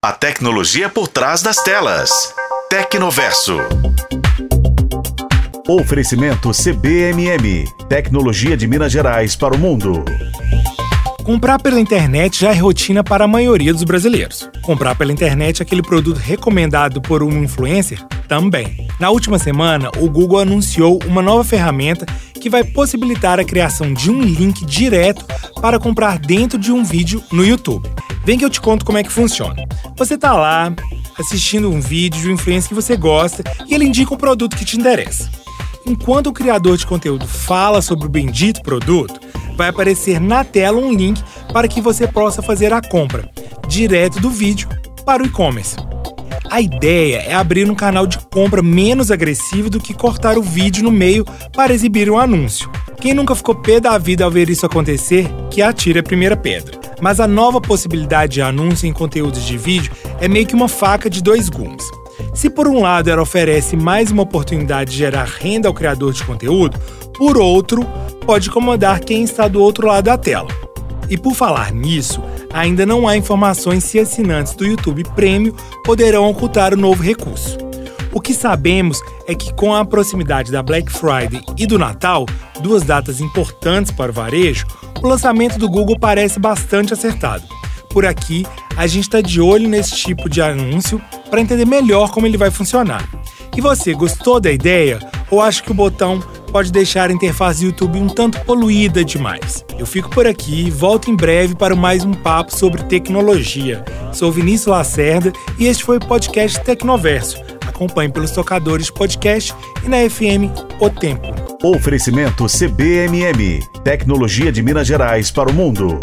A tecnologia por trás das telas. Tecnoverso. Oferecimento CBMM. Tecnologia de Minas Gerais para o mundo. Comprar pela internet já é rotina para a maioria dos brasileiros. Comprar pela internet aquele produto recomendado por um influencer também. Na última semana, o Google anunciou uma nova ferramenta que vai possibilitar a criação de um link direto para comprar dentro de um vídeo no YouTube. Vem que eu te conto como é que funciona. Você está lá assistindo um vídeo de um influencer que você gosta e ele indica um produto que te interessa. Enquanto o criador de conteúdo fala sobre o bendito produto, vai aparecer na tela um link para que você possa fazer a compra, direto do vídeo para o e-commerce. A ideia é abrir um canal de compra menos agressivo do que cortar o vídeo no meio para exibir um anúncio. Quem nunca ficou pé da vida ao ver isso acontecer, que atire a primeira pedra. Mas a nova possibilidade de anúncio em conteúdos de vídeo é meio que uma faca de dois gumes. Se por um lado ela oferece mais uma oportunidade de gerar renda ao criador de conteúdo, por outro, pode incomodar quem está do outro lado da tela. E por falar nisso, ainda não há informações se assinantes do YouTube Premium poderão ocultar o novo recurso. O que sabemos é que, com a proximidade da Black Friday e do Natal, duas datas importantes para o varejo, o lançamento do Google parece bastante acertado. Por aqui, a gente está de olho nesse tipo de anúncio para entender melhor como ele vai funcionar. E você, gostou da ideia? Ou acha que o botão pode deixar a interface do YouTube um tanto poluída demais? Eu fico por aqui e volto em breve para mais um papo sobre tecnologia. Sou Vinícius Lacerda e este foi o podcast Tecnoverso. Acompanhe pelos tocadores podcast e na FM O Tempo. Oferecimento CBMM. Tecnologia de Minas Gerais para o mundo.